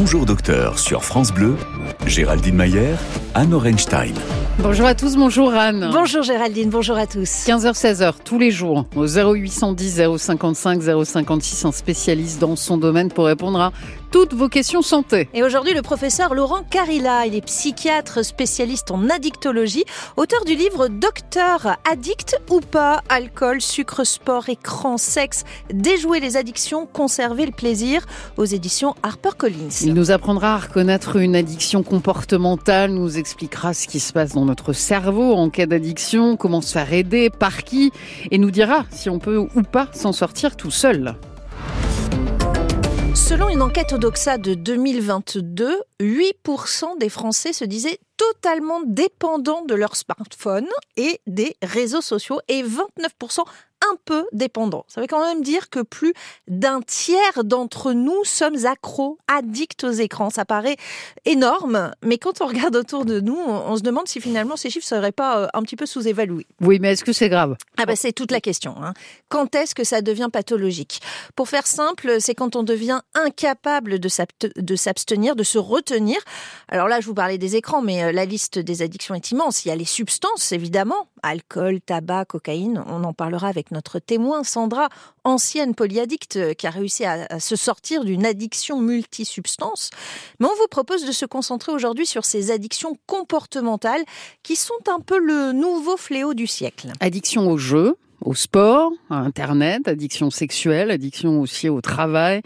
Bonjour docteur sur France Bleu, Géraldine Mayer, Anne Orenstein. Bonjour à tous, bonjour Anne. Bonjour Géraldine, bonjour à tous. 15h, 16h, tous les jours, au 0810 055 056, un spécialiste dans son domaine pour répondre à toutes vos questions santé. Et aujourd'hui, le professeur Laurent Carilla, il est psychiatre spécialiste en addictologie, auteur du livre Docteur addict ou pas, alcool, sucre, sport, écran, sexe, déjouer les addictions, conserver le plaisir, aux éditions HarperCollins. Il nous apprendra à reconnaître une addiction comportementale, nous expliquera ce qui se passe dans notre cerveau en cas d'addiction, comment se faire aider, par qui, et nous dira si on peut ou pas s'en sortir tout seul. Selon une enquête Odoxa de 2022, 8% des Français se disaient totalement dépendants de leur smartphone et des réseaux sociaux et 29% un peu dépendants. Ça veut quand même dire que plus d'un tiers d'entre nous sommes accros, addicts aux écrans. Ça paraît énorme, mais quand on regarde autour de nous, on, se demande si finalement ces chiffres ne seraient pas euh, un petit peu sous-évalués. Oui, mais est-ce que c'est grave? Ah bah c'est toute la question. Hein. Quand est-ce que ça devient pathologique? Pour faire simple, c'est quand on devient incapable de s'abstenir, de se retenir. Alors là, je vous parlais des écrans, mais euh, la liste des addictions est immense. Il y a les substances, évidemment, alcool, tabac, cocaïne. On en parlera avec notre témoin, Sandra, ancienne polyaddicte, euh, qui a réussi à, se sortir d'une addiction multisubstance. Mais on vous propose de se concentrer aujourd'hui sur ces addictions comportementales qui sont un peu le nouveau fléau du siècle. Addiction au jeu, au sport, à Internet, addiction sexuelle, addiction aussi au travail,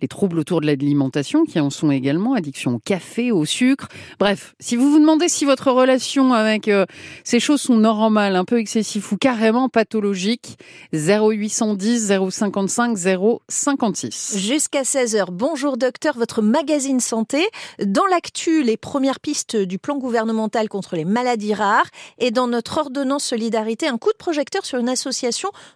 les troubles autour de l'alimentation qui en sont également, addiction au café, au sucre. Bref, si vous vous demandez si votre relation avec euh, ces choses sont normales, un peu excessives ou carrément pathologiques, 0810 055 056. Jusqu'à 16h, bonjour docteur, votre magazine santé. Dans l'actu, les premières pistes du plan gouvernemental contre les maladies rares et dans notre ordonnance solidarité, un coup de projecteur sur une association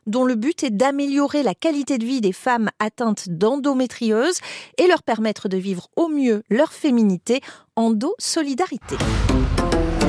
dont le but est d'améliorer la qualité de vie des femmes atteintes d'endométriose et leur permettre de vivre au mieux leur féminité. Endo Solidarité.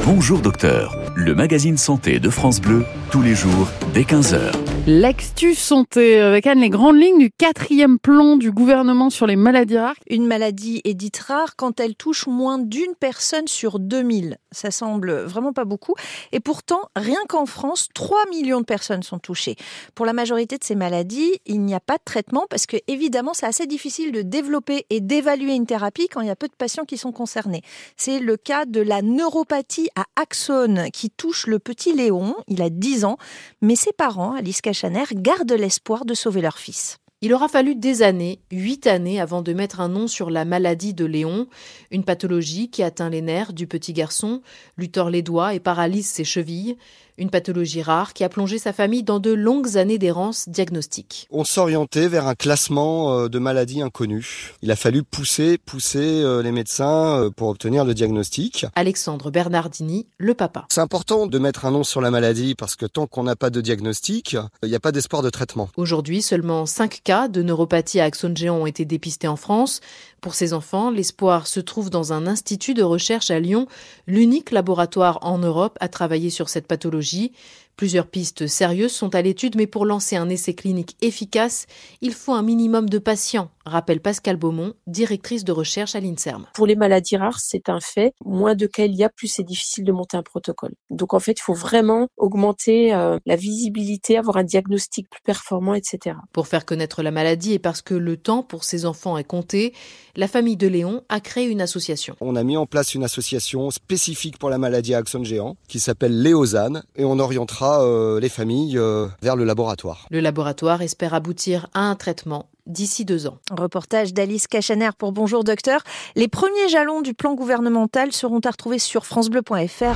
Bonjour docteur, le magazine santé de France Bleu, tous les jours dès 15h. L'actu santé avec Anne, les grandes lignes du quatrième plan du gouvernement sur les maladies rares. Une maladie est dite rare quand elle touche moins d'une personne sur 2000. Ça semble vraiment pas beaucoup. Et pourtant, rien qu'en France, 3 millions de personnes sont touchées. Pour la majorité de ces maladies, il n'y a pas de traitement parce que évidemment, c'est assez difficile de développer et d'évaluer une thérapie quand il y a peu de patients qui sont concernés. C'est le cas de la neuropathie à axone qui touche le petit Léon. Il a 10 ans, mais ses parents, Alice Chaner gardent l'espoir de sauver leur fils. Il aura fallu des années, huit années, avant de mettre un nom sur la maladie de Léon, une pathologie qui atteint les nerfs du petit garçon, lui tord les doigts et paralyse ses chevilles, une pathologie rare qui a plongé sa famille dans de longues années d'errance diagnostique. On s'orientait vers un classement euh, de maladies inconnues. Il a fallu pousser, pousser euh, les médecins euh, pour obtenir le diagnostic. Alexandre Bernardini, le papa. C'est important de mettre un nom sur la maladie parce que tant qu'on n'a pas de diagnostic, il n'y a pas d'espoir de traitement. Aujourd'hui, seulement 5 cas de neuropathie à axone géant ont été dépistés en France. Pour ces enfants, l'espoir se trouve dans un institut de recherche à Lyon, l'unique laboratoire en Europe à travailler sur cette pathologie technologie Plusieurs pistes sérieuses sont à l'étude, mais pour lancer un essai clinique efficace, il faut un minimum de patients, rappelle Pascal Beaumont, directrice de recherche à l'INSERM. Pour les maladies rares, c'est un fait. Moins de cas il y a, plus c'est difficile de monter un protocole. Donc en fait, il faut vraiment augmenter euh, la visibilité, avoir un diagnostic plus performant, etc. Pour faire connaître la maladie et parce que le temps pour ces enfants est compté, la famille de Léon a créé une association. On a mis en place une association spécifique pour la maladie à axone géant qui s'appelle Léozane et on orientera euh, les familles euh, vers le laboratoire. Le laboratoire espère aboutir à un traitement d'ici deux ans. Reportage d'Alice Cachaner pour Bonjour Docteur. Les premiers jalons du plan gouvernemental seront à retrouver sur francebleu.fr.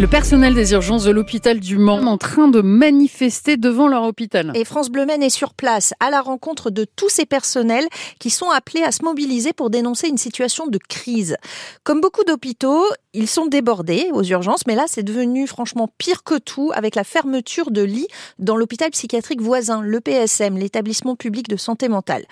Le personnel des urgences de l'hôpital du Mans en train de manifester devant leur hôpital. Et France Bleu est sur place à la rencontre de tous ces personnels qui sont appelés à se mobiliser pour dénoncer une situation de crise. Comme beaucoup d'hôpitaux, ils sont débordés aux urgences, mais là c'est devenu franchement pire que tout avec la fermeture de lits dans l'hôpital psychiatrique voisin, le PSM, l'établissement public de santé mentale.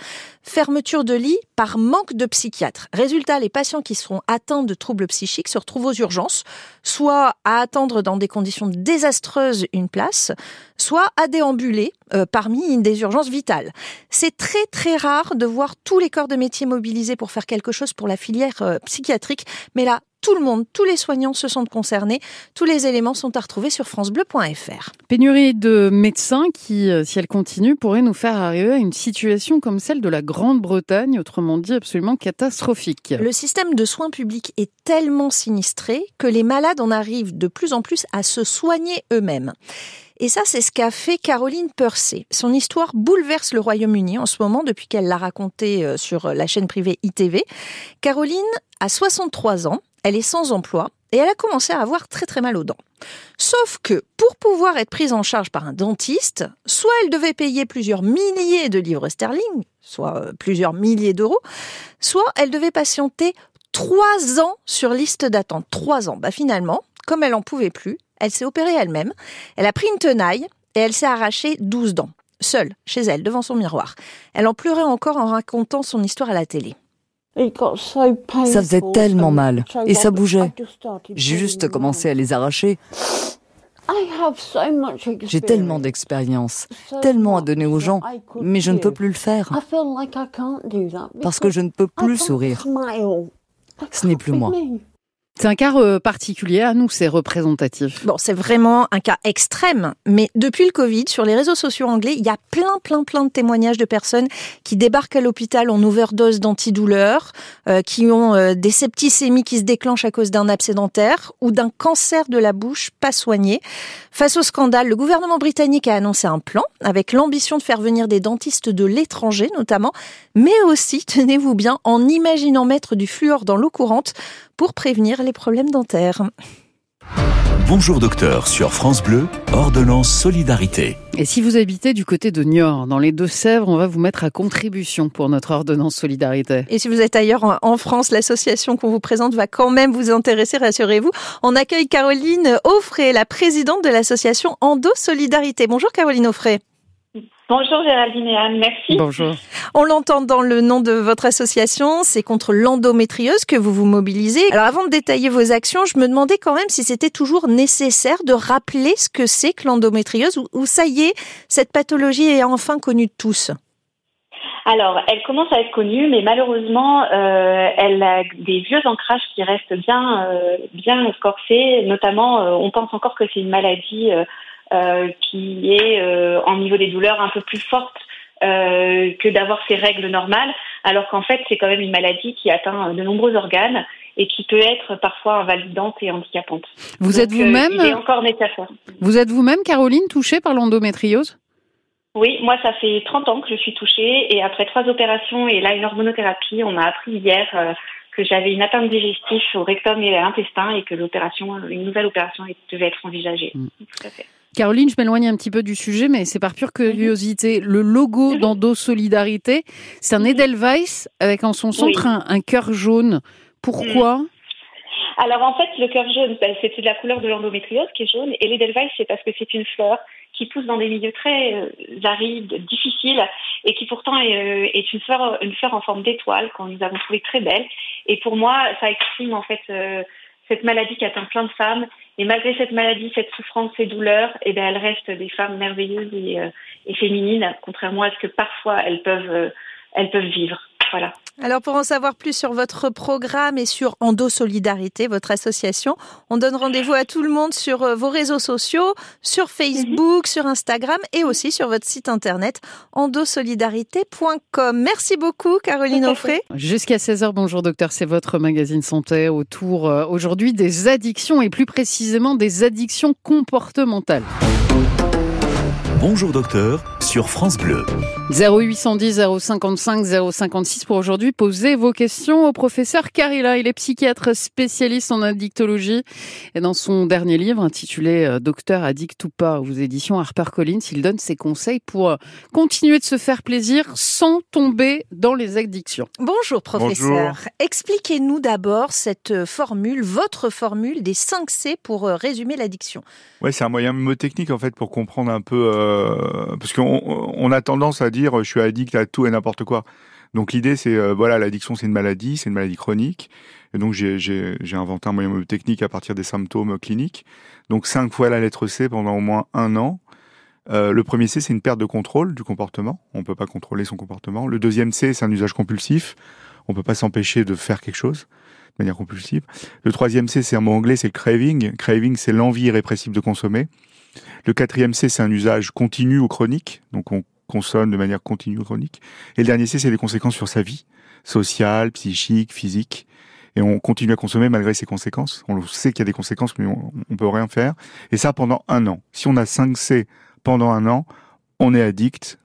Fermeture de lits par manque de psychiatres. Résultat, les patients qui seront atteints de troubles psychiques se retrouvent aux urgences, soit à attendre dans des conditions désastreuses une place, soit à déambuler euh, parmi des urgences vitales. C'est très très rare de voir tous les corps de métier mobilisés pour faire quelque chose pour la filière euh, psychiatrique, mais là, tout le monde, tous les soignants se sentent concernés. Tous les éléments sont à retrouver sur francebleu.fr. Pénurie de médecins qui, euh, si elle continue, pourrait nous faire arriver à une situation comme celle de la Grande-Bretagne, autrement dit absolument catastrophique. Le système de soins publics est tellement sinistré que les malades en arrivent de plus en plus à se soigner eux-mêmes. Et ça, c'est ce qu'a fait Caroline Percé. Son histoire bouleverse le Royaume-Uni en ce moment depuis qu'elle l'a raconté euh, sur la chaîne privée ITV. Caroline a 63 ans elle est sans emploi et elle a commencé à avoir très très mal aux dents. Sauf que pour pouvoir être prise en charge par un dentiste, soit elle devait payer plusieurs milliers de livres sterling, soit euh, plusieurs milliers d'euros, soit elle devait patienter trois ans sur liste d'attente. Trois ans. Bah finalement, comme elle en pouvait plus, elle s'est opérée elle-même. Elle a pris une tenaille et elle s'est arraché 12 dents, seule, chez elle, devant son miroir. Elle en pleurait encore en racontant son histoire à la télé. Ça faisait tellement mal et ça bougeait. J'ai juste commencé à les arracher. J'ai tellement d'expérience, tellement à donner aux gens, mais je ne peux plus le faire. Parce que je ne peux plus sourire. Ce n'est plus moi. C'est un cas euh, particulier à nous, c'est représentatif. Bon, c'est vraiment un cas extrême, mais depuis le Covid, sur les réseaux sociaux anglais, il y a plein, plein, plein de témoignages de personnes qui débarquent à l'hôpital en overdose d'antidouleurs, euh, qui ont euh, des septicémies qui se déclenchent à cause d'un abcès dentaire ou d'un cancer de la bouche pas soigné. Face au scandale, le gouvernement britannique a annoncé un plan avec l'ambition de faire venir des dentistes de l'étranger notamment, mais aussi, tenez-vous bien, en imaginant mettre du fluor dans l'eau courante pour prévenir les problèmes dentaires. Bonjour docteur sur France Bleu, ordonnance solidarité. Et si vous habitez du côté de Niort, dans les Deux-Sèvres, on va vous mettre à contribution pour notre ordonnance solidarité. Et si vous êtes ailleurs en France, l'association qu'on vous présente va quand même vous intéresser, rassurez-vous. On accueille Caroline Offray, la présidente de l'association Endo Solidarité. Bonjour Caroline Offray. Bonjour Géraldine et Anne, merci. Bonjour. On l'entend dans le nom de votre association, c'est contre l'endométriose que vous vous mobilisez. Alors avant de détailler vos actions, je me demandais quand même si c'était toujours nécessaire de rappeler ce que c'est que l'endométriose ou, ça y est, cette pathologie est enfin connue de tous. Alors, elle commence à être connue, mais malheureusement, euh, elle a des vieux ancrages qui restent bien, euh, bien corsés. Notamment, euh, on pense encore que c'est une maladie euh, qui est euh, en niveau des douleurs un peu plus forte euh, que d'avoir ses règles normales, alors qu'en fait c'est quand même une maladie qui atteint de nombreux organes et qui peut être parfois invalidante et handicapante. Vous êtes vous-même encore nécessaire. Vous êtes vous-même, Caroline, touchée par l'endométriose? Oui, moi ça fait 30 ans que je suis touchée et après trois opérations et là une hormonothérapie, on m'a appris hier que j'avais une atteinte digestive au rectum et à l'intestin et que l'opération, une nouvelle opération devait être envisagée. Mm. Tout à fait. Caroline, je m'éloigne un petit peu du sujet, mais c'est par pure curiosité. Le logo mhm. d'Endo Solidarité, c'est un mhm. Edelweiss avec en son centre un, cœur jaune. Pourquoi mhm. alors en fait, le cœur jaune, ben, c'est de la couleur de l'endométriose qui est jaune, et l'Edelweiss, c'est parce que c'est une fleur qui pousse dans des milieux très euh, arides, difficiles, et qui pourtant est, euh, est une, fleur, une fleur en forme d'étoile qu'on nous avons trouvé très belle. Et pour moi, ça exprime en fait euh, cette maladie qui atteint plein de femmes. Et malgré cette maladie, cette souffrance, ces douleurs, eh bien, elles restent des femmes merveilleuses et, euh, et féminines, contrairement à ce que parfois elles peuvent, euh, elles peuvent vivre. Voilà. Alors pour en savoir plus sur votre programme et sur Endo Solidarité, votre association, on donne rendez-vous à tout le monde sur euh, vos réseaux sociaux, sur Facebook, sur Instagram et aussi sur votre site internet endosolidarité.com. Merci beaucoup Caroline Offray. Jusqu'à 16h, bonjour docteur, c'est votre magazine santé autour euh, aujourd'hui des addictions et plus précisément des addictions comportementales. Bonjour docteur sur France Bleu. 0810 055 056 pour aujourd'hui. Posez vos questions au professeur Carilla. Il est psychiatre spécialiste en addictologie et dans son dernier livre intitulé euh, Docteur addict ou pas aux éditions HarperCollins, il donne ses conseils pour euh, continuer de se faire plaisir sans tomber dans les addictions. Bonjour professeur. Expliquez-nous d'abord cette euh, formule, votre formule des 5 C pour résumer l'addiction. Ouais, c'est un moyen mnémotechnique en fait pour comprendre un peu euh, parce qu'on on a tendance à dire je suis addict à tout et n'importe quoi. Donc l'idée, c'est euh, voilà, l'addiction, c'est une maladie, c'est une maladie chronique. Et donc j'ai inventé un moyen technique à partir des symptômes cliniques. Donc cinq fois la lettre C pendant au moins un an. Euh, le premier C, c'est une perte de contrôle du comportement. On peut pas contrôler son comportement. Le deuxième C, c'est un usage compulsif. On peut pas s'empêcher de faire quelque chose de manière compulsive. Le troisième C, c'est un mot anglais, c'est craving. Craving, c'est l'envie irrépressible de consommer. Le quatrième C, c'est un usage continu ou chronique. Donc on consomme de manière continue ou chronique. Et le dernier C, c'est les conséquences sur sa vie, sociale, psychique, physique. Et on continue à consommer malgré ces conséquences. On sait qu'il y a des conséquences, mais on, on peut rien faire. Et ça pendant un an. Si on a 5 C pendant un an, on est addict,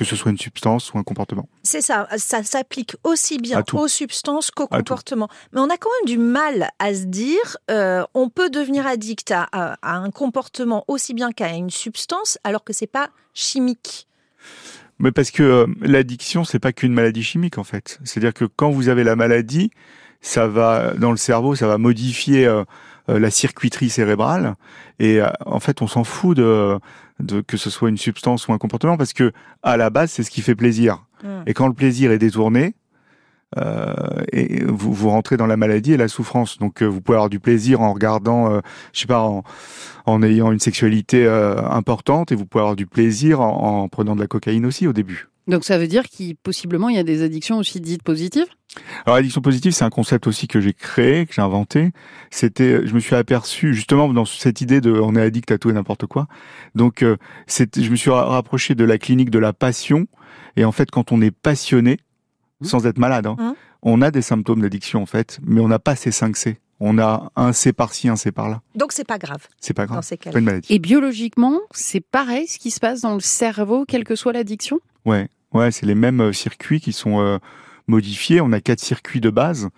que ce soit une substance ou un comportement. C'est ça, ça s'applique aussi bien aux substances qu'aux comportements. Mais on a quand même du mal à se dire, euh, on peut devenir addict à, un comportement aussi bien qu'à une substance, alors que c'est pas chimique. Mais parce que euh, l'addiction, c'est pas qu'une maladie chimique en fait. C'est-à-dire que quand vous avez la maladie, ça va dans le cerveau, ça va modifier euh, la circuiterie cérébrale, et en fait, on s'en fout de de que ce soit une substance ou un comportement, parce que à la base, c'est ce qui fait plaisir. Hmm. Et quand le plaisir est détourné, euh, et vous, vous rentrez dans la maladie et la souffrance. Donc, euh, vous pouvez avoir du plaisir en regardant, euh, je sais pas, en, en, ayant une sexualité euh, importante, et vous pouvez avoir du plaisir en, en prenant de la cocaïne aussi au début. Donc, ça veut dire qu'il possiblement il y a des addictions aussi dites positives? Alors addiction positive, c'est un concept aussi que j'ai créé, que j'ai inventé. C'était, je me suis aperçu justement dans cette idée de, on est addict à tout et n'importe quoi. Donc, euh, je me suis rapproché de la clinique de la passion. Et en fait, quand on est passionné, mmh. sans être malade, hein, mmh. on a des symptômes d'addiction en fait, mais on n'a pas ces 5 C. On a un C par-ci, un C par-là. Donc c'est pas grave. C'est pas grave. Pas une maladie. Et biologiquement, c'est pareil ce qui se passe dans le cerveau, quelle que soit l'addiction? Ouais, ouais, c'est les mêmes euh, circuits qui sont euh, modifié. On a quatre circuits de base.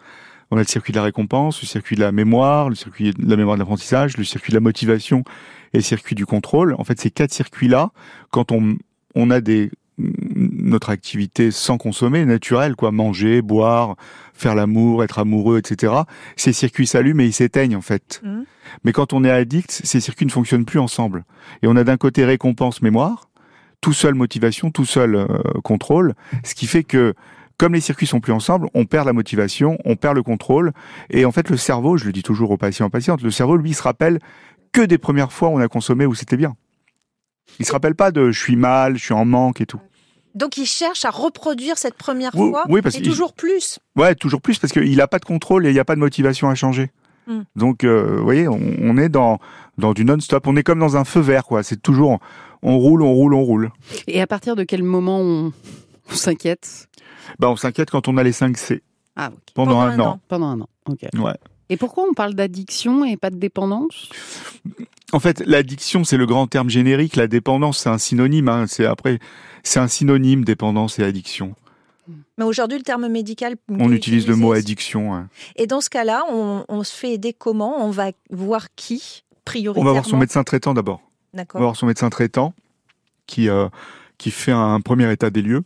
On a le circuit de la récompense, le circuit de la mémoire, le circuit de la mémoire de l'apprentissage, le circuit de la motivation et le circuit du contrôle. En fait, ces quatre circuits-là, quand on, on a des notre activité sans consommer, naturelle, quoi, manger, boire, faire l'amour, être amoureux, etc. Ces circuits s'allument et ils s'éteignent en fait. Mmh. Mais quand on est addict, ces circuits ne fonctionnent plus ensemble. Et on a d'un côté récompense, mémoire, tout seul motivation, tout seul euh, contrôle, ce qui fait que comme les circuits sont plus ensemble, on perd la motivation, on perd le contrôle. Et en fait, le cerveau, je le dis toujours aux patients et patientes, le cerveau, lui, se rappelle que des premières fois où on a consommé où c'était bien. Il se rappelle pas de je suis mal, je suis en manque et tout. Donc il cherche à reproduire cette première fois oui, parce et toujours plus. Ouais, toujours plus parce qu'il n'a pas de contrôle et il n'y a pas de motivation à changer. Hmm. Donc, euh, vous voyez, on, est dans, dans du non-stop. On est comme dans un feu vert, quoi. C'est toujours, on roule, on roule, on roule. Et à partir de quel moment on s'inquiète? Bah, on s'inquiète quand on a les 5 C. Ah, Pendant, un, an. Pendant un an, ok. Ouais. Et pourquoi on parle d'addiction et pas de dépendance? En fait, l'addiction, c'est le grand terme générique. La dépendance, c'est un synonyme. Hein. C'est après, c'est un synonyme dépendance et addiction. Mais aujourd'hui, le terme médical. On utilise le mot addiction. Et dans ce cas-là, on, se fait aider comment? On va voir qui prioritairement On va voir son médecin traitant d'abord. D'accord. On va voir son médecin traitant qui, euh, qui fait un premier état des lieux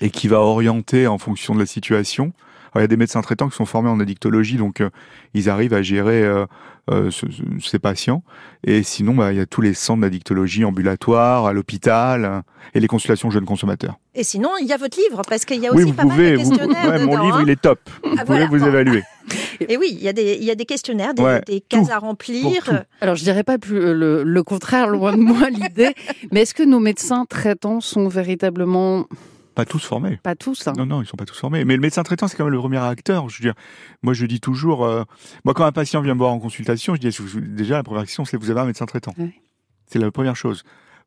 et qui va orienter en fonction de la situation. Il y a des médecins traitants qui sont formés en addictologie, donc euh, ils arrivent à gérer euh, euh, ces patients. Et sinon, bah, il y a tous les centres d'addictologie ambulatoires, à l'hôpital, et les consultations jeunes consommateurs. Et sinon, il y a votre livre, parce qu'il y a aussi pas mal de questionnaires. ouais, mon livre, il est top. Vous ah, pouvez vous évaluer. Et oui, il y a des, il y a des questionnaires, des, des cases à remplir. Alors, je dirais pas plus le, le contraire, loin de moi l'idée. Mais est-ce que nos médecins traitants sont véritablement pas tous formés. Pas tous. Hein. Non, non, ils sont pas tous formés. Mais le médecin traitant, c'est quand même le premier acteur. Je veux dire, moi, je dis toujours, euh, moi, quand un patient vient me voir en consultation, je dis déjà la première question, c'est vous avez un médecin traitant? C'est la première chose,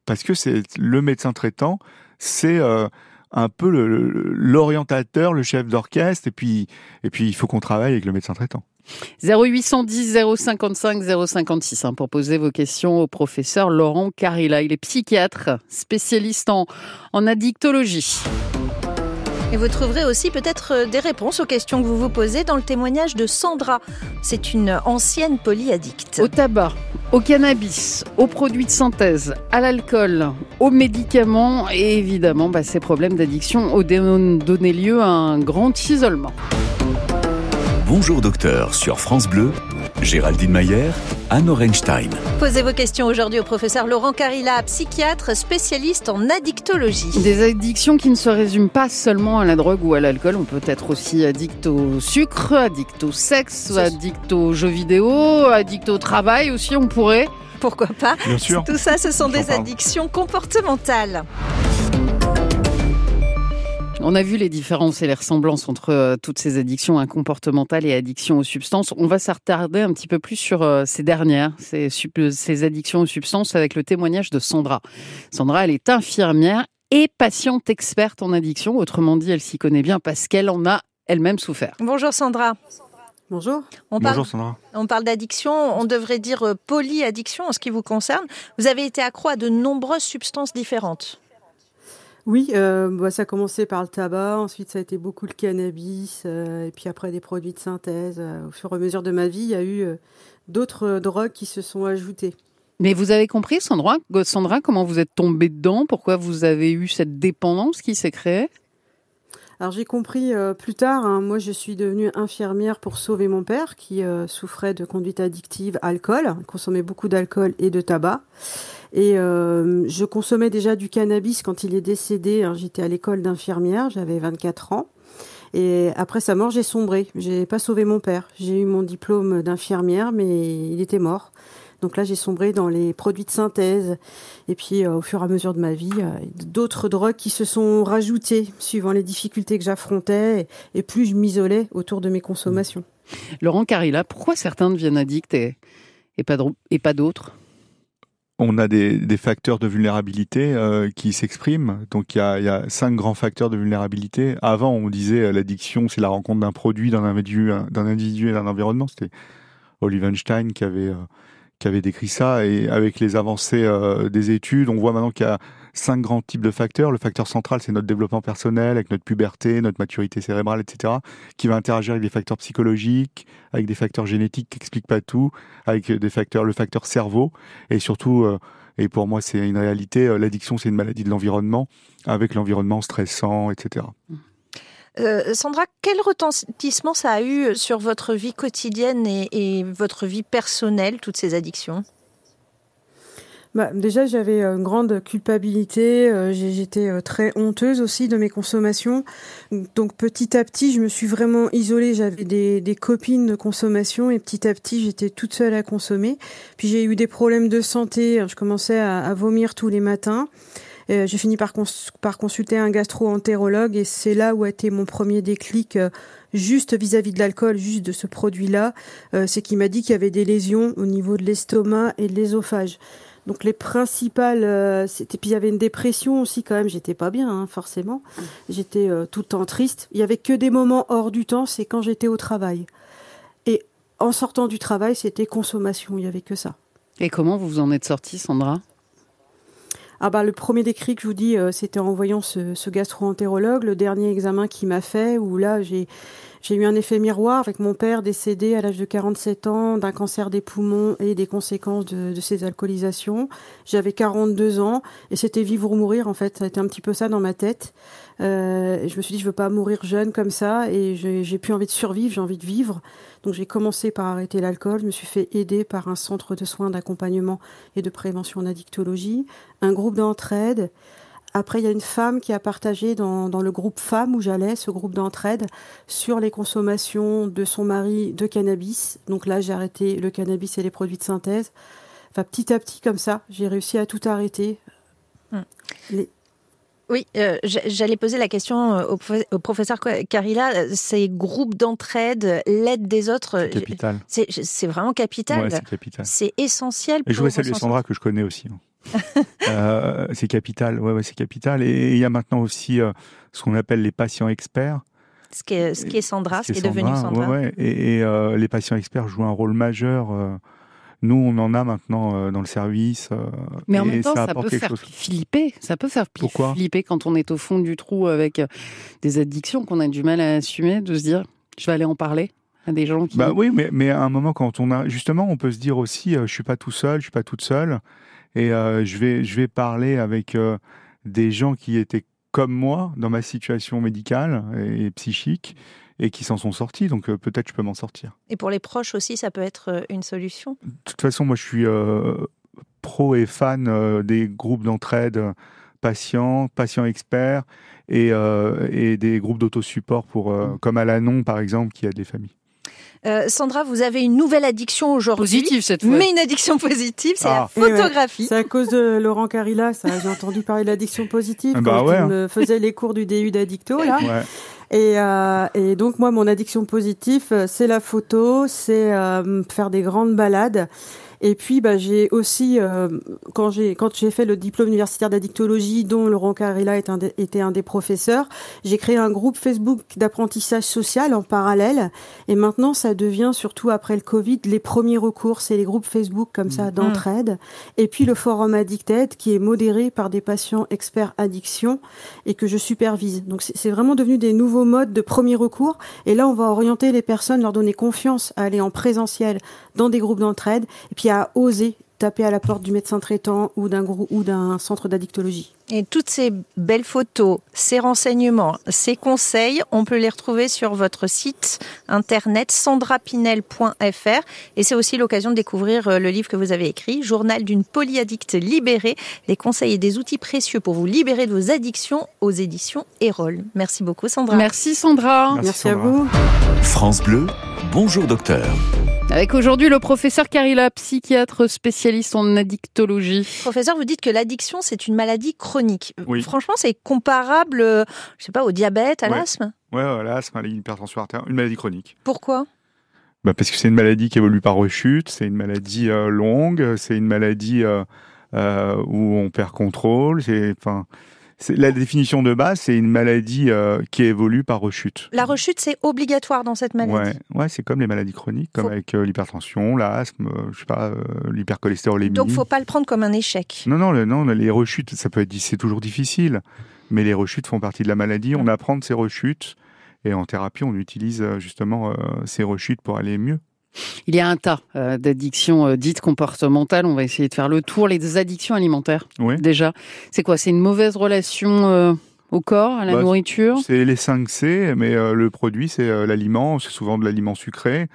parce que c'est le médecin traitant, c'est euh, un peu l'orientateur, le, chef d'orchestre, et puis, et puis il faut qu'on travaille avec le médecin traitant. 0810 055 056 pour poser vos questions au professeur Laurent Carilla. Il est psychiatre, spécialiste en, en addictologie. Et vous trouverez aussi peut-être euh, des réponses aux questions que vous vous posez dans le témoignage de Sandra. C'est une ancienne polyaddicte. Au tabac, au cannabis, aux produits de synthèse, à l'alcool, aux médicaments et évidemment bah, ces problèmes d'addiction ont donné lieu à un grand isolement. Bonjour docteur sur France Bleu, Géraldine Mayer, Anne Orenstein. Posez vos questions aujourd'hui au professeur Laurent Carilla, psychiatre spécialiste en addictologie. Des addictions qui ne se résument pas seulement à la drogue ou à l'alcool. On peut être aussi addict au sucre, addict au sexe, addict aux jeux vidéo, addict au travail aussi, on pourrait. Pourquoi pas? Bien sûr. Tout ça, ce sont des addictions comportementales. On a vu les différences et les ressemblances entre euh, toutes ces addictions hein, comportementales et addictions aux substances. On va s'attarder un petit peu plus sur euh, ces dernières, ces, sup- ces addictions aux substances, avec le témoignage de Sandra. Sandra, elle est infirmière et patiente experte en addiction. Autrement dit, elle s'y connaît bien parce qu'elle en a elle-même souffert. Bonjour Sandra. Bonjour. On parle, Bonjour Sandra. on parle d'addiction, on devrait dire euh, polyaddiction en ce qui vous concerne. Vous avez été accro à de nombreuses substances différentes. Oui, euh, bah, ça a commencé par le tabac, ensuite ça a été beaucoup le cannabis, euh, et puis après des produits de synthèse. Euh, au fur et à mesure de ma vie, il y a eu d'autres drogues qui se sont ajoutées. Mais vous avez compris, Sandra, Sandra, comment vous êtes tombée dedans? Pourquoi vous avez eu cette dépendance qui s'est créée? Alors j'ai compris plus tard, hein, moi je suis devenue infirmière pour sauver mon père qui souffrait de conduite addictive, alcool, consommait beaucoup d'alcool et de tabac. Et euh, je consommais déjà du cannabis quand il est décédé. hein, J'étais à l'école d'infirmière, j'avais 24 ans. Et après sa mort, j'ai sombré. J'ai pas sauvé mon père. J'ai eu mon diplôme d'infirmière, mais il était mort. Donc là, j'ai sombré dans les produits de synthèse. Et puis, euh, au fur et à mesure de ma vie, euh, d'autres drogues qui se sont rajoutées suivant les difficultés que j'affrontais. Et, plus je m'isolais autour de mes consommations. Laurent Carilla, pourquoi certains deviennent addicts et pas d'autres? On a des, facteurs de vulnérabilité euh, qui s'expriment. Donc il y a, cinq grands facteurs de vulnérabilité. Avant, on disait euh, l'addiction, c'est la rencontre d'un produit, d'un individu, d'un individu et d'un environnement. C'était Olivenstein qui euh, qui avait décrit ça. Et avec les avancées des études, on voit maintenant qu'il y a cinq grands types de facteurs. Le facteur central, c'est notre développement personnel, avec notre puberté, notre maturité cérébrale, etc., qui va interagir avec des facteurs psychologiques, avec des facteurs génétiques qui expliquent pas tout, avec des facteurs, le facteur cerveau, et surtout, euh, et pour moi c'est une réalité, euh, l'addiction c'est une maladie de l'environnement, avec l'environnement stressant, etc. Euh, Sandra, quel retentissement ça a eu sur votre vie quotidienne et votre vie personnelle, toutes ces addictions? Bah, déjà, j'avais euh, une grande culpabilité. euh, J'étais euh, très honteuse aussi de mes consommations. Donc, petit à petit, je me suis vraiment isolée. J'avais des, des copines de consommation et petit à petit, j'étais toute seule à consommer. Puis, j'ai eu des problèmes de santé. Je commençais à, vomir tous les matins. J'ai fini par, cons- par consulter un gastro-entérologue et c'est là où a été mon premier déclic. Juste vis-à-vis de l'alcool, juste de ce produit-là, c'est qu'il m'a dit qu'il y avait des lésions au niveau de l'estomac et de l'ésophage. Donc les principales, euh, c'était puis il y avait une dépression aussi quand même. J'étais pas bien, hein, forcément. J'étais euh, tout le temps triste. Il y avait que des moments hors du temps, c'est quand j'étais au travail. Et en sortant du travail, c'était consommation. Il y avait que ça. Et comment vous vous en êtes sortie, Sandra? Ah bah le premier déclic, je vous dis, euh, c'était en voyant ce, ce gastro-entérologue, le dernier examen qu'il m'a fait, où là j'ai j'ai eu un effet miroir avec mon père décédé à l'âge de 47 ans d'un cancer des poumons et des conséquences de, de ses alcoolisations. J'avais 42 ans et c'était vivre ou mourir en fait. Ça a été un petit peu ça dans ma tête. Euh, je me suis dit je veux pas mourir jeune comme ça et j'ai plus envie de survivre, j'ai envie de vivre. Donc j'ai commencé par arrêter l'alcool. Je me suis fait aider par un centre de soins d'accompagnement et de prévention en addictologie, un groupe d'entraide. Après, il y a une femme qui a partagé dans, dans le groupe femmes où j'allais, ce groupe d'entraide, sur les consommations de son mari de cannabis. Donc là, j'ai arrêté le cannabis et les produits de synthèse. Enfin, petit à petit, comme ça, j'ai réussi à tout arrêter. Hmm. Les- Oui, euh, j'allais poser la question euh, au, profe- au professeur Carilla. Ces groupes d'entraide, l'aide des autres, Capital. c'est vraiment capital. Ouais, c'est capital. c'est essentiel. Et je voudrais pour saluer Sandra que je connais aussi. hein. Euh, c'est capital, ouais, ouais, c'est capital. Et il y a maintenant aussi euh, ce qu'on appelle les patients experts. Ce qui est, ce qui est Sandra, ce qui est Sandra, devenu Sandra. ouais, ouais. Et, et, euh, les patients experts jouent un rôle majeur. euh, nous, on en a maintenant euh, dans le service. euh, Mais en et même temps, ça, peut faire chose. flipper. Ça peut faire Pourquoi? flipper quand on est au fond du trou avec des addictions qu'on a du mal à assumer, de se dire, je vais aller en parler à des gens qui. Bah oui, mais, mais à un moment, quand on a. Justement, on peut se dire aussi euh, je suis pas tout seul, je suis pas toute seule. Et euh, je, vais, je vais parler avec euh, des gens qui étaient comme moi dans ma situation médicale et, psychique. et qui s'en sont sortis. Donc peut-être je peux m'en sortir. Et pour les proches aussi, ça peut être une solution? De toute façon, moi je suis pro et fan des groupes d'entraide patients, patients experts et, et des groupes d'autosupport pour, mmh. comme Alanon par exemple, qui aide les familles. Euh, Sandra, vous avez une nouvelle addiction aujourd'hui. Positive cette fois. Mais une addiction positive, c'est la ah. photographie. C'est à cause de Laurent Carilla, ça. J'ai entendu parler d'addiction positive ah bah quand ouais. il me faisait les cours du DU d'Addicto, là. Ouais. Et, euh, et, donc moi, mon addiction positive, euh, c'est la photo, c'est euh, faire des grandes balades. Et puis, bah, j'ai aussi, euh, quand j'ai quand j'ai fait le diplôme universitaire d'addictologie, dont Laurent Carilla est un était un des professeurs, j'ai créé un groupe Facebook d'apprentissage social en parallèle. Et maintenant, ça devient surtout après le Covid les premiers recours, c'est les groupes Facebook comme ça mmh. d'entraide. Et puis le forum Addicted, qui est modéré par des patients experts addiction et que je supervise. Donc c'est vraiment devenu des nouveaux modes de premier recours. Et là, on va orienter les personnes, leur donner confiance à aller en présentiel dans des groupes d'entraide. Et puis à oser taper à la porte du médecin traitant ou d'un ou d'un centre d'addictologie. Et toutes ces belles photos, ces renseignements, ces conseils, on peut les retrouver sur votre site internet sandrapinel.fr et c'est aussi l'occasion de découvrir euh, le livre que vous avez écrit, Journal d'une polyaddicte libérée, des conseils et des outils précieux pour vous libérer de vos addictions aux éditions Erol. Merci beaucoup Sandra. Merci Sandra. Merci, à vous. France Bleu, bonjour docteur. Avec aujourd'hui le professeur Carilla, psychiatre spécialiste en addictologie. Professeur, vous dites que l'addiction, c'est une maladie chronique. Franchement, c'est comparable, je sais pas, au diabète, à l'asthme Oui, à l'asthme, à l'hypertension artérielle, une maladie chronique. Pourquoi? Bah Parce que c'est une maladie qui évolue par rechute, c'est une maladie euh, longue, c'est une maladie euh, euh, où on perd contrôle, c'est... Enfin, la définition de base, c'est une maladie euh, qui évolue par rechute. La rechute, c'est obligatoire dans cette maladie. Ouais, c'est comme les maladies chroniques, comme avec euh, l'hypertension, l'asthme, euh, je sais pas, l'hypercholestérolémie. Donc, faut pas le prendre comme un échec. Non, non, non, les rechutes, ça peut être, c'est toujours difficile, mais les rechutes font partie de la maladie. On apprend de ces rechutes, et en thérapie, on utilise justement ces rechutes pour aller mieux. Il y a un tas euh, d'addictions euh, dites comportementales. On va essayer de faire le tour. Les addictions alimentaires, déjà. C'est quoi? C'est une mauvaise relation euh, au corps, à la bah, nourriture? C'est les 5 C, mais le produit, c'est l'aliment. C'est souvent de l'aliment sucré.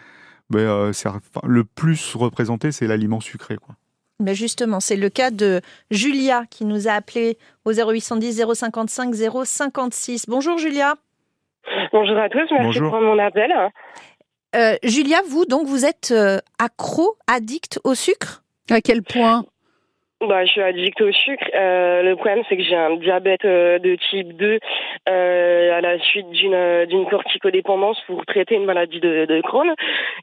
Mais, le plus représenté, c'est l'aliment sucré. Quoi. Mais justement, c'est le cas de Julia qui nous a appelé au 0810 055 056. Bonjour Julia. Bonjour à tous, merci pour mon appel. Euh, Julia, vous, donc, vous êtes euh, accro, addict au sucre? À quel point? Bah, je suis addict au sucre. Euh, le problème, c'est que j'ai un diabète euh, de type 2 euh, à la suite d'une euh, d'une corticodépendance pour traiter une maladie de, de Crohn.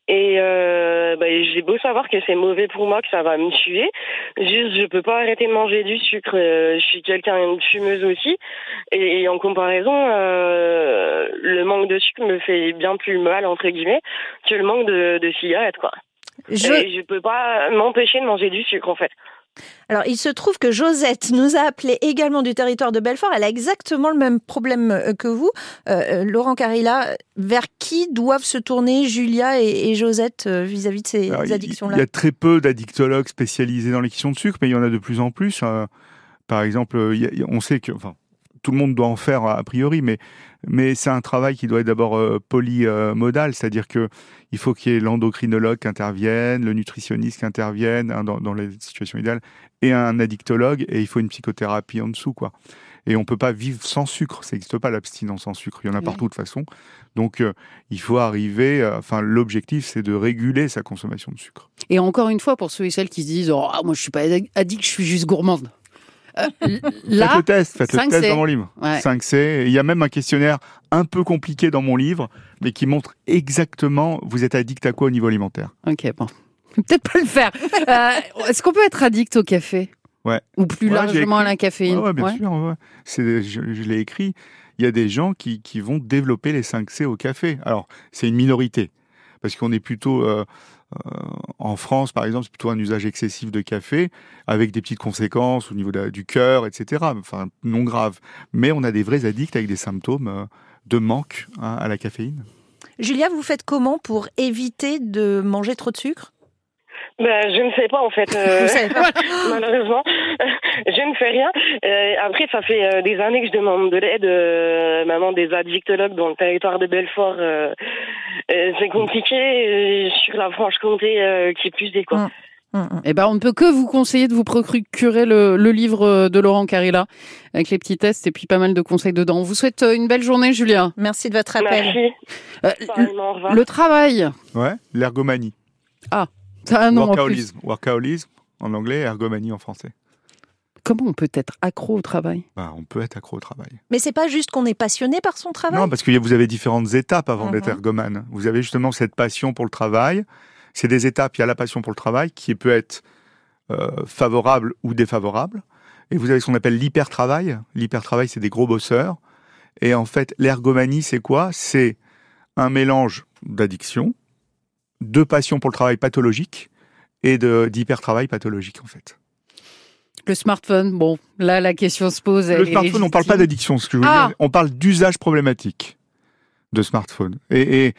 Et bah, j'ai beau savoir que c'est mauvais pour moi, que ça va me tuer. Juste, je peux pas arrêter de manger du sucre. je suis quelqu'un de fumeuse aussi. Et, et en comparaison, le manque de sucre me fait bien plus mal entre guillemets que le manque de, de cigarettes, quoi. Je... Et je peux pas m'empêcher de manger du sucre en fait. Alors, il se trouve que Josette nous a appelé également du territoire de Belfort. Elle a exactement le même problème euh, que vous. Euh, euh, Laurent Carilla, vers qui doivent se tourner Julia et, Josette vis-à-vis de ces addictions-là Il y a très peu d'addictologues spécialisés dans les questions de sucre, mais il y en a de plus en plus. par exemple, on sait que, enfin, tout le monde doit en faire a priori, mais, mais c'est un travail qui doit être d'abord euh, polymodal, c'est-à-dire que il faut qu'il y ait l'endocrinologue qui intervienne, le nutritionniste qui intervienne hein, dans, les situations idéales, et un addictologue, et il faut une psychothérapie en dessous, quoi. Et on peut pas vivre sans sucre, ça n'existe pas l'abstinence sans sucre, il y en a partout de toute façon. Donc euh, il faut arriver, euh, enfin l'objectif c'est de réguler sa consommation de sucre. Et encore une fois, pour ceux et celles qui se disent oh, moi je suis pas addict, je suis juste gourmande. Euh, là, faites le test, faites le test dans mon livre. 5C. Il y a même un questionnaire un peu compliqué dans mon livre, mais qui montre exactement vous êtes addict à quoi au niveau alimentaire. Ok, bon. Peut-être pas le faire. Euh, est-ce qu'on peut être addict au café? Ouais. Ou plus largement à la caféine ouais, bien sûr. je, je l'ai écrit. Il y a des gens qui, qui vont développer les 5C au café. Alors, c'est une minorité parce qu'on est plutôt euh, euh, en France, par exemple, c'est plutôt un usage excessif de café, avec des petites conséquences au niveau du cœur, etc. Enfin, non grave. Mais on a des vrais addicts avec des symptômes euh, de manque hein, à la caféine. Julia, vous faites comment pour éviter de manger trop de sucre? Ben, je ne sais pas en fait. Euh, malheureusement, je ne fais rien. Euh, après, ça fait euh, des années que je demande de l'aide, euh, maman des addictologues dans le territoire de Belfort. Euh, c'est compliqué sur la Franche-Comté qui est plus des quoi. Eh ben, on ne peut que vous conseiller de vous procurer le, le livre de Laurent Carilla avec les petits tests et puis pas mal de conseils dedans. On vous souhaite une belle journée, Julien. Merci de votre appel. Merci. le, le travail. Ouais, l'ergomanie. Ah. Ah non, workaholisme. workaholisme en anglais, ergomanie en français. Comment on peut être accro au travail? Bah, On peut être accro au travail. Mais c'est pas juste qu'on est passionné par son travail? Non, parce que vous avez différentes étapes avant d'être mhm. ergomane. Vous avez justement cette passion pour le travail. C'est des étapes. Il y a la passion pour le travail qui peut être euh, favorable ou défavorable. Et vous avez ce qu'on appelle l'hyper-travail. L'hyper-travail, c'est des gros bosseurs. Et en fait, l'ergomanie, c'est quoi? C'est un mélange d'addiction, de passion pour le travail pathologique et d'hyper-travail pathologique, en fait. Le smartphone, bon, là, la question se pose. Le smartphone, on ne parle pas d'addiction, ce que je veux ah. dire. On parle d'usage problématique de smartphone. Et,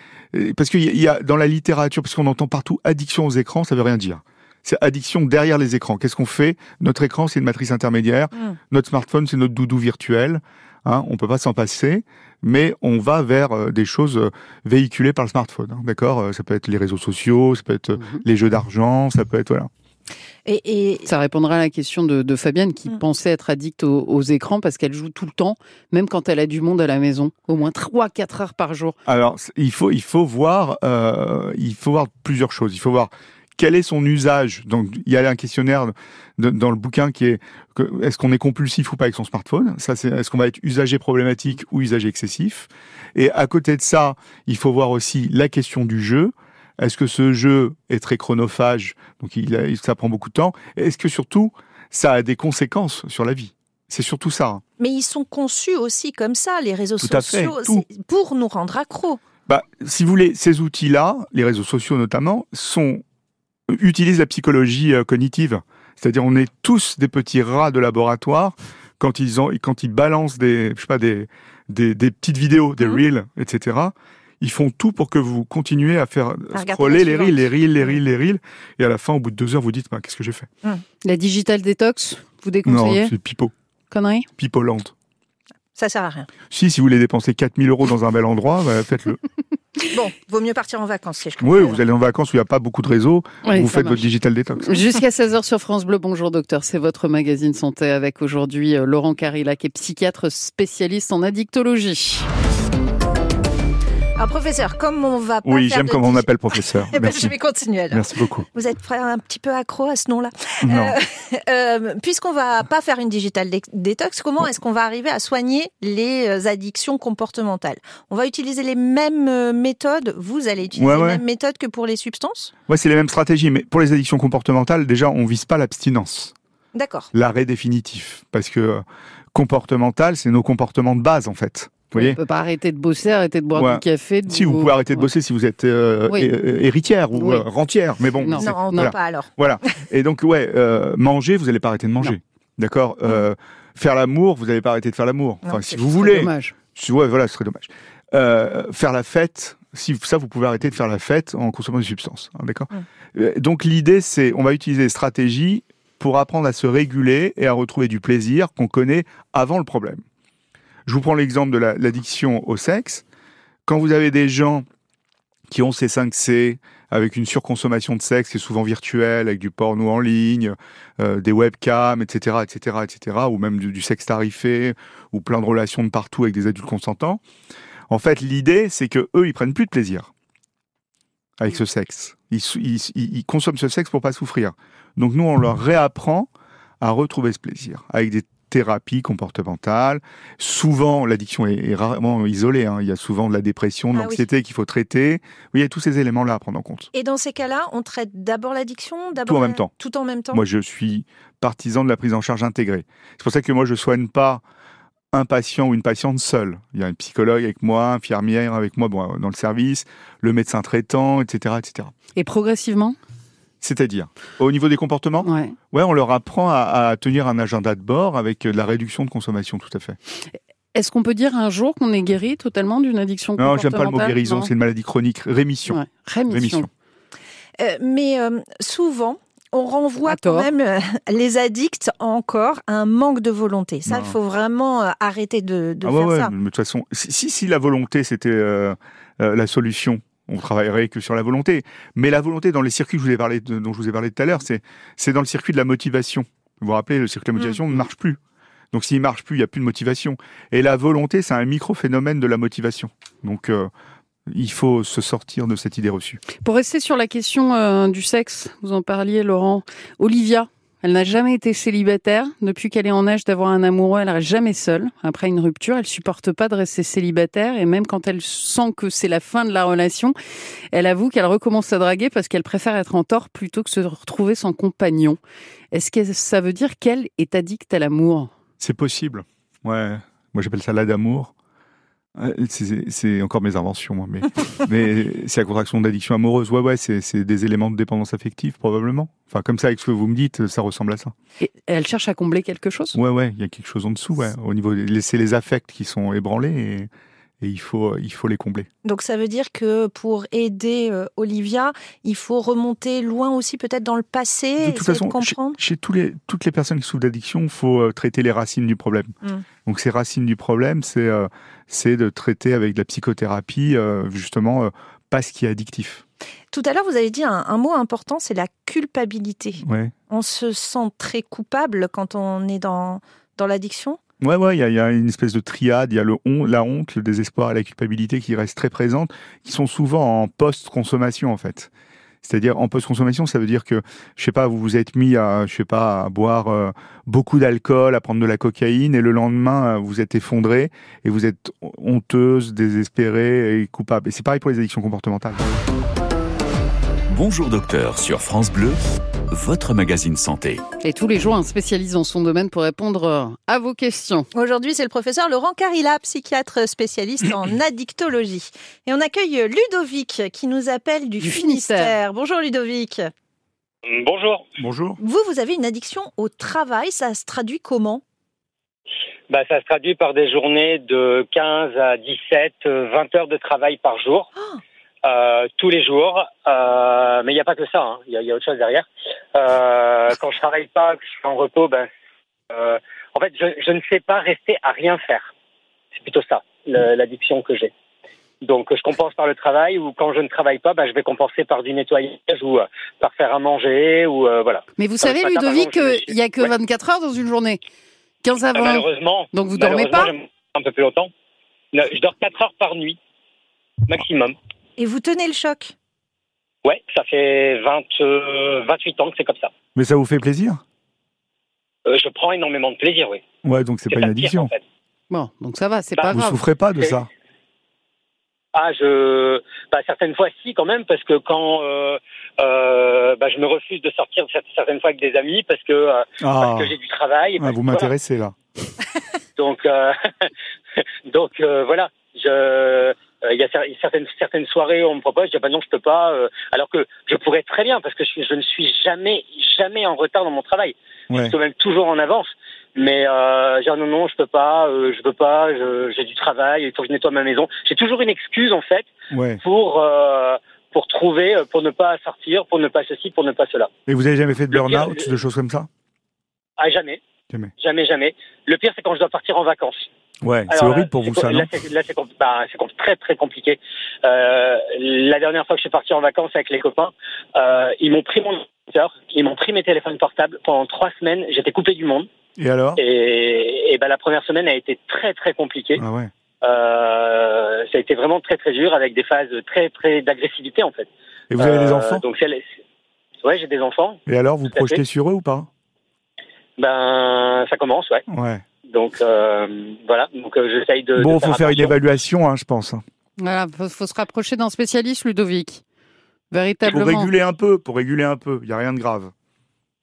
parce qu'il y, a dans la littérature, parce qu'on entend partout addiction aux écrans, ça veut rien dire. C'est addiction derrière les écrans. Qu'est-ce qu'on fait? Notre écran, c'est une matrice intermédiaire. Hmm. Notre smartphone, c'est notre doudou virtuel. Hein, on peut pas s'en passer mais on va vers euh, des choses euh, véhiculées par le smartphone. Hein, d'accord euh, Ça peut être les réseaux sociaux, ça peut être mhm. les jeux d'argent, ça peut être voilà. Et, Ça répondra à la question de, Fabienne qui mm. pensait être addict aux, écrans parce qu'elle joue tout le temps, même quand elle a du monde à la maison, au moins 3-4 heures par jour. Alors, il faut, il faut, voir, il faut voir plusieurs choses. Il faut voir quel est son usage? Donc, il y a un questionnaire dans le bouquin qui est est-ce qu'on est compulsif ou pas avec son smartphone? Ça, c'est est-ce qu'on va être usager problématique ou usager excessif? Et à côté de ça, il faut voir aussi la question du jeu. Est-ce que ce jeu est très chronophage? Donc, il, ça prend beaucoup de temps. Est-ce que surtout, ça a des conséquences sur la vie? C'est surtout ça. Hein. Mais ils sont conçus aussi comme ça, les réseaux sociaux, pour nous rendre accros. Bah, si vous voulez, ces outils-là, les réseaux sociaux notamment, sont utilisent la psychologie euh, cognitive. C'est-à-dire, on est tous des petits rats de laboratoire quand ils ont, quand ils balancent des, je sais pas, des, des, petites vidéos, des mmh. reels, etc. Ils font tout pour que vous continuez à faire scroller les reels, les reels, les reels, les reels, et à la fin, au bout de deux heures, vous dites, bah, qu'est-ce que j'ai fait? Mmh. La digital détox, vous déconseillez? Non, c'est pipeau. Connerie? Pipeau lente. Ça sert à rien. Si, si vous voulez dépenser 4000 euros dans un bel endroit, bah, faites-le. Bon, vaut mieux partir en vacances si je comprends. Oui, vous allez en vacances où il n'y a pas beaucoup de réseaux, vous faites votre digital détox. Jusqu'à 16h sur France Bleu, bonjour docteur, c'est votre magazine santé avec aujourd'hui euh, Laurent Carillac, qui est psychiatre spécialiste en addictologie. Alors, professeur, comme on va pas Oui, j'aime comme on m'appelle professeur. Eh ben, je vais continuer alors. Merci beaucoup. Vous êtes un petit peu accro à ce nom-là. Non. Euh, euh, Puisqu'on va pas faire une digital détox, comment est-ce qu'on va arriver à soigner les euh, addictions comportementales? On va utiliser les mêmes euh, méthodes. Vous allez utiliser les mêmes méthodes que pour les substances? Ouais, c'est les mêmes stratégies. Mais pour les addictions comportementales, déjà, on vise pas l'abstinence. D'accord. L'arrêt définitif. Parce que comportemental, c'est nos comportements de base, en fait. Vous on ne peut pas arrêter de bosser, arrêter de boire du café. Si, vous pouvez arrêter de bosser si vous êtes euh, euh, héritière ou euh, rentière, mais bon. Non, non, pas alors. Voilà. Et donc, ouais, manger, vous n'allez pas arrêter de manger. D'accord Faire l'amour, vous n'allez pas arrêter de faire l'amour. Enfin, si vous voulez. dommage. ouais, voilà, ce serait dommage. faire la fête, si ça, vous pouvez arrêter de faire la fête en consommant des substances. Hein, d'accord Donc, l'idée, c'est, on va utiliser des stratégies pour apprendre à se réguler et à retrouver du plaisir qu'on connaît avant le problème. Je vous prends l'exemple de l'addiction au sexe. Quand vous avez des gens qui ont ces 5 C, avec une surconsommation de sexe qui est souvent virtuelle, avec du porno en ligne, euh, des webcams, etc., etc., etc., ou même du, sexe tarifé, ou plein de relations de partout avec des adultes consentants. En fait, l'idée, c'est que eux, ils prennent plus de plaisir avec ce sexe. Ils, ils, ils consomment ce sexe pour pas souffrir. Donc nous, on leur réapprend à retrouver ce plaisir avec des thérapie comportementale. Souvent, l'addiction est, rarement isolée. Hein. Il y a souvent de la dépression, de ah l'anxiété qu'il faut traiter. Oui, il y a tous ces éléments-là à prendre en compte. Et dans ces cas-là, on traite d'abord l'addiction Tout en même temps. Tout en même temps. Moi, je suis partisan de la prise en charge intégrée. C'est pour ça que moi, je soigne pas un patient ou une patiente seule. Il y a un psychologue avec moi, un infirmière avec moi dans le service, le médecin traitant, etc., etc. Et progressivement? C'est-à-dire, au niveau des comportements ouais. ouais. on leur apprend à, tenir un agenda de bord avec la réduction de consommation, tout à fait. Est-ce qu'on peut dire un jour qu'on est guéri totalement d'une addiction comportementale Non, j'aime pas le mot guérison, c'est une maladie chronique. Rémission. Rémission. Euh, mais euh, souvent, on renvoie quand même euh, les addicts encore à un manque de volonté. Ça, il faut vraiment arrêter de, de ah faire ouais, ça. Ouais, de toute façon, si, si la volonté c'était la solution, on travaillerait que sur la volonté. Mais la volonté dans les circuits que je vous ai parlé de, dont je vous ai parlé tout à l'heure, c'est dans le circuit de la motivation. Vous vous rappelez, le circuit de la motivation ne marche plus. Donc s'il marche plus, il n'y a plus de motivation. Et la volonté, c'est un micro-phénomène de la motivation. Donc euh, il faut se sortir de cette idée reçue. Pour rester sur la question euh, du sexe, vous en parliez Laurent, Olivia, elle n'a jamais été célibataire. Depuis qu'elle est en âge d'avoir un amoureux, elle reste jamais seule. Après une rupture, elle supporte pas de rester célibataire. Et même quand elle sent que c'est la fin de la relation, elle avoue qu'elle recommence à draguer parce qu'elle préfère être en tort plutôt que se retrouver sans compagnon. Est-ce que ça veut dire qu'elle est addicte à l'amour? C'est possible. Ouais. Moi, j'appelle ça la d'amour. C'est encore mes inventions, mais, mais c'est la contraction d'addiction amoureuse. Ouais, ouais, c'est des éléments de dépendance affective, probablement. Enfin, comme ça, avec ce que vous me dites, ça ressemble à ça. Et elle cherche à combler quelque chose? Ouais, ouais, il y a quelque chose en dessous, ouais. Au niveau, c'est les affects qui sont ébranlés et, et il faut, il faut les combler. Donc ça veut dire que pour aider euh, Olivia, il faut remonter loin aussi peut-être dans le passé, de toute façon, de comprendre. Chez, chez, tous les, toutes les personnes qui souffrent d'addiction, il faut euh, traiter les racines du problème. Mm. Donc ces racines du problème, c'est euh, c'est de traiter avec de la psychothérapie euh, justement euh, pas ce qui est addictif. Tout à l'heure, vous avez dit un, un mot important, c'est la culpabilité. Ouais. On se sent très coupable quand on est dans, dans l'addiction? Ouais, ouais, il y, y, a une espèce de triade. Il y a le on, la honte, le désespoir et la culpabilité qui restent très présentes, qui sont souvent en post-consommation en fait. C'est-à-dire en post-consommation, ça veut dire que je sais pas, vous vous êtes mis à je sais pas à boire euh, beaucoup d'alcool, à prendre de la cocaïne, et le lendemain euh, vous êtes effondré et vous êtes honteuse, désespérée et coupable. Et c'est pareil pour les addictions comportementales. Bonjour docteur sur France Bleu, votre magazine santé. Et tous les jours, un spécialiste dans son domaine pour répondre à vos questions. Aujourd'hui, c'est le professeur Laurent Carilla, psychiatre spécialiste en addictologie. Et on accueille Ludovic qui nous appelle du, Du Finistère. Finistère. Bonjour Ludovic. Bonjour. Bonjour. Vous, vous avez une addiction au travail. Ça se traduit comment? Bah, ça se traduit par des journées de 15 à 17, euh, 20 heures de travail par jour. Euh, tous les jours, euh, mais il n'y a pas que ça, hein. il y, a, il y a autre chose derrière. Euh, quand je travaille pas, que je suis en repos, ben, en fait, je, je ne sais pas rester à rien faire. C'est plutôt ça, le- l'addiction que j'ai. Donc, je compense par le travail, ou quand je ne travaille pas, ben, je vais compenser par du nettoyage, ou par faire à manger, ou voilà. Mais vous savez, matin, Ludovic, qu'il n'y a que Ouais. 24 heures dans une journée. 15 à Ah, 20. Malheureusement. Donc vous dormez malheureusement, pas Un peu plus longtemps. Je dors 4 heures par nuit, maximum. Et vous tenez le choc? Ouais, ça fait 20, euh, 28 ans que c'est comme ça. Mais ça vous fait plaisir? Euh, je prends énormément de plaisir, oui. Ouais, donc c'est pas une le pire, addiction. en fait. Bon, donc ça va, c'est Bah, pas Vous grave. souffrez pas de ça? Ah, je, bah, certaines fois si quand même, parce que quand euh, euh, bah, je me refuse de sortir cer- certaines fois avec des amis parce que euh, Ah, parce que j'ai du travail. et ah, vous m'intéressez là. Donc, euh, donc euh, voilà. Je, euh, il y a cer- certaines certaines soirées où on me propose, je dis ah bah non, je peux pas. euh, alors que je pourrais très bien parce que je, je ne suis jamais jamais en retard dans mon travail. Ouais. Je suis même toujours en avance. Mais euh, je dis, ah non non, je peux pas, euh, je peux pas. J'ai du travail, il faut que je nettoie ma maison. J'ai toujours une excuse en fait Ouais. pour euh, pour trouver, euh, pour ne pas sortir, pour ne pas ceci, pour ne pas cela. Et vous avez jamais fait de burn-out, de choses comme ça? Ah jamais, Jamais. jamais, jamais. Le pire c'est quand je dois partir en vacances. Ouais, c'est horrible pour c'est vous ça, non Là, c'est bah, très très compliqué. Euh, la dernière fois que je suis parti en vacances avec les copains, euh, ils m'ont pris mon ordinateur, ils m'ont pris mes téléphones portables pendant trois semaines. J'étais coupé du monde. Et alors? Et, et ben la première semaine a été très très compliquée. Ah ouais. Euh, ça a été vraiment très très dur avec des phases très très d'agressivité en fait. Et vous avez des Euh, enfants? Donc ouais, j'ai des enfants. Et alors, vous projetez sur eux ou pas? Ben ça commence, ouais. Ouais. Donc euh, voilà. Donc euh, j'essaye de. Bon, de faut faire une évaluation, hein, je pense. Voilà, faut, faut se rapprocher d'un spécialiste, Ludovic. Pour Véritablement. réguler un peu, pour réguler un peu. Il y a rien de grave.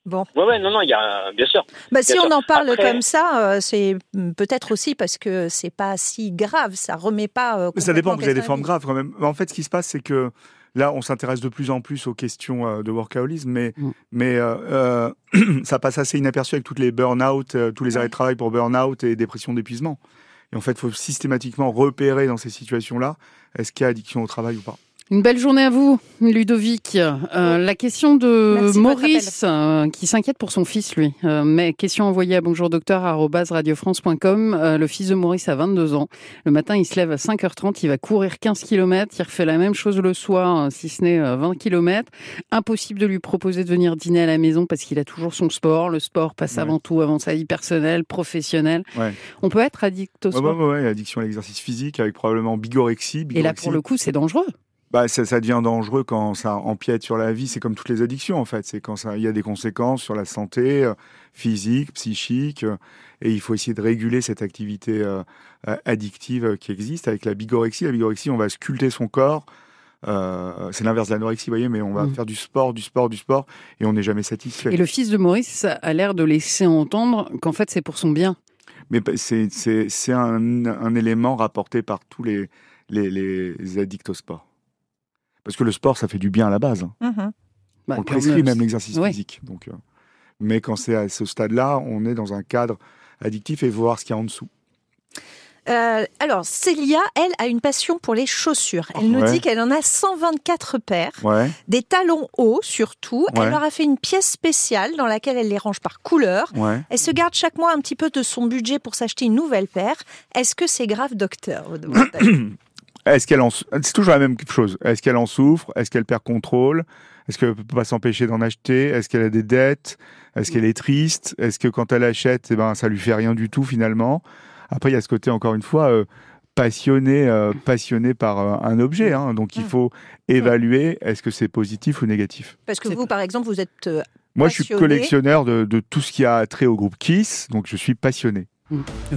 Bon. Ouais, ouais, non, non, il y a bien sûr. Bah, si on en parle Après- comme ça, euh, c'est peut-être aussi parce que c'est pas si grave, ça remet pas. euh, ça dépend, vous avez des formes graves quand même. En fait, ce qui se passe, c'est que là, on s'intéresse de plus en plus aux questions euh, de workaholisme, mais, Mm. mais euh, euh, ça passe assez inaperçu avec toutes les burn-out, tous les arrêts de travail pour burn-out et dépression d'épuisement. Et en fait, il faut systématiquement repérer dans ces situations-là, est-ce qu'il y a addiction au travail ou pas. Une belle journée à vous, Ludovic. Euh, la question de Merci Maurice, euh, qui s'inquiète pour son fils, lui. Euh, mais question envoyée à bonjourdocteur.radiofrance.com. Le fils de Maurice a 22 ans. Le matin, il se lève à 5h30, il va courir 15 km, il refait la même chose le soir, si ce n'est euh, 20 km. Impossible de lui proposer de venir dîner à la maison parce qu'il a toujours son sport. Le sport passe Ouais. avant tout, avant sa vie personnelle, professionnelle. Ouais. On peut être addict au Ouais, sport? ouais, ouais, ouais, addiction à l'exercice physique avec probablement bigorexie. Et là, pour le coup, c'est dangereux. Bah, ça, ça devient dangereux quand ça empiète sur la vie. C'est comme toutes les addictions, en fait. C'est quand ça, il y a des conséquences sur la santé euh, physique, psychique. euh, et il faut essayer de réguler cette activité euh, addictive qui existe avec la bigorexie. La bigorexie, on va sculpter son corps. C'est l'inverse de l'anorexie, vous voyez, mais on va Mm. faire du sport, du sport, du sport, et on n'est jamais satisfait. Et le fils de Maurice a l'air de laisser entendre qu'en fait, c'est pour son bien. Mais bah, c'est un, un élément rapporté par tous les, les, les addicts au sport. Parce que le sport, ça fait du bien à la base. hein. Mhm. Bah, on prescrit même l'exercice physique. Donc, euh, mais quand c'est à ce stade-là, on est dans un cadre addictif et voir ce qu'il y a en dessous. Euh, alors, Célia, elle, a une passion pour les chaussures. Elle nous Ouais. dit qu'elle en a 124 paires, Ouais, des talons hauts surtout. Ouais. Elle leur a fait une pièce spéciale dans laquelle elle les range par couleur. ouais. Elle se garde chaque mois un petit peu de son budget pour s'acheter une nouvelle paire. Est-ce que c'est grave, docteur Est-ce qu'elle en... C'est toujours la même chose. Est-ce qu'elle en souffre? Est-ce qu'elle perd contrôle? Est-ce qu'elle ne peut pas s'empêcher d'en acheter? Est-ce qu'elle a des dettes? Est-ce qu'elle est triste? Est-ce que quand elle achète, eh ben, ça lui fait rien du tout finalement? Après, il y a ce côté, encore une fois, euh, passionné, euh, passionné par euh, un objet. hein. Donc, il Mm. faut évaluer est-ce que c'est positif ou négatif. Parce que vous, par exemple, vous êtes euh, Moi, je suis collectionneur de, de tout ce qui a trait au groupe Kiss, donc je suis passionné.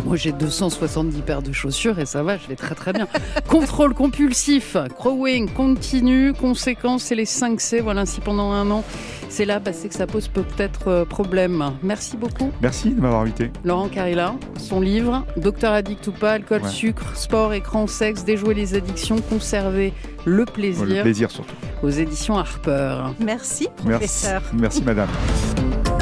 Moi, j'ai 270 paires de chaussures et ça va, je vais très très bien. Contrôle compulsif, crowing continu, conséquences, c'est les 5 C. Voilà, si pendant un an, c'est là, bah, c'est que ça pose peut-être euh, problème. Merci beaucoup, Merci de m'avoir invité. Laurent Carilla. Son livre, Docteur addict ou pas, alcool, Ouais. sucre, sport, écran, sexe, déjouer les addictions, conserver le plaisir, Le plaisir surtout. aux éditions Harper. Merci, Merci, professeur. merci madame.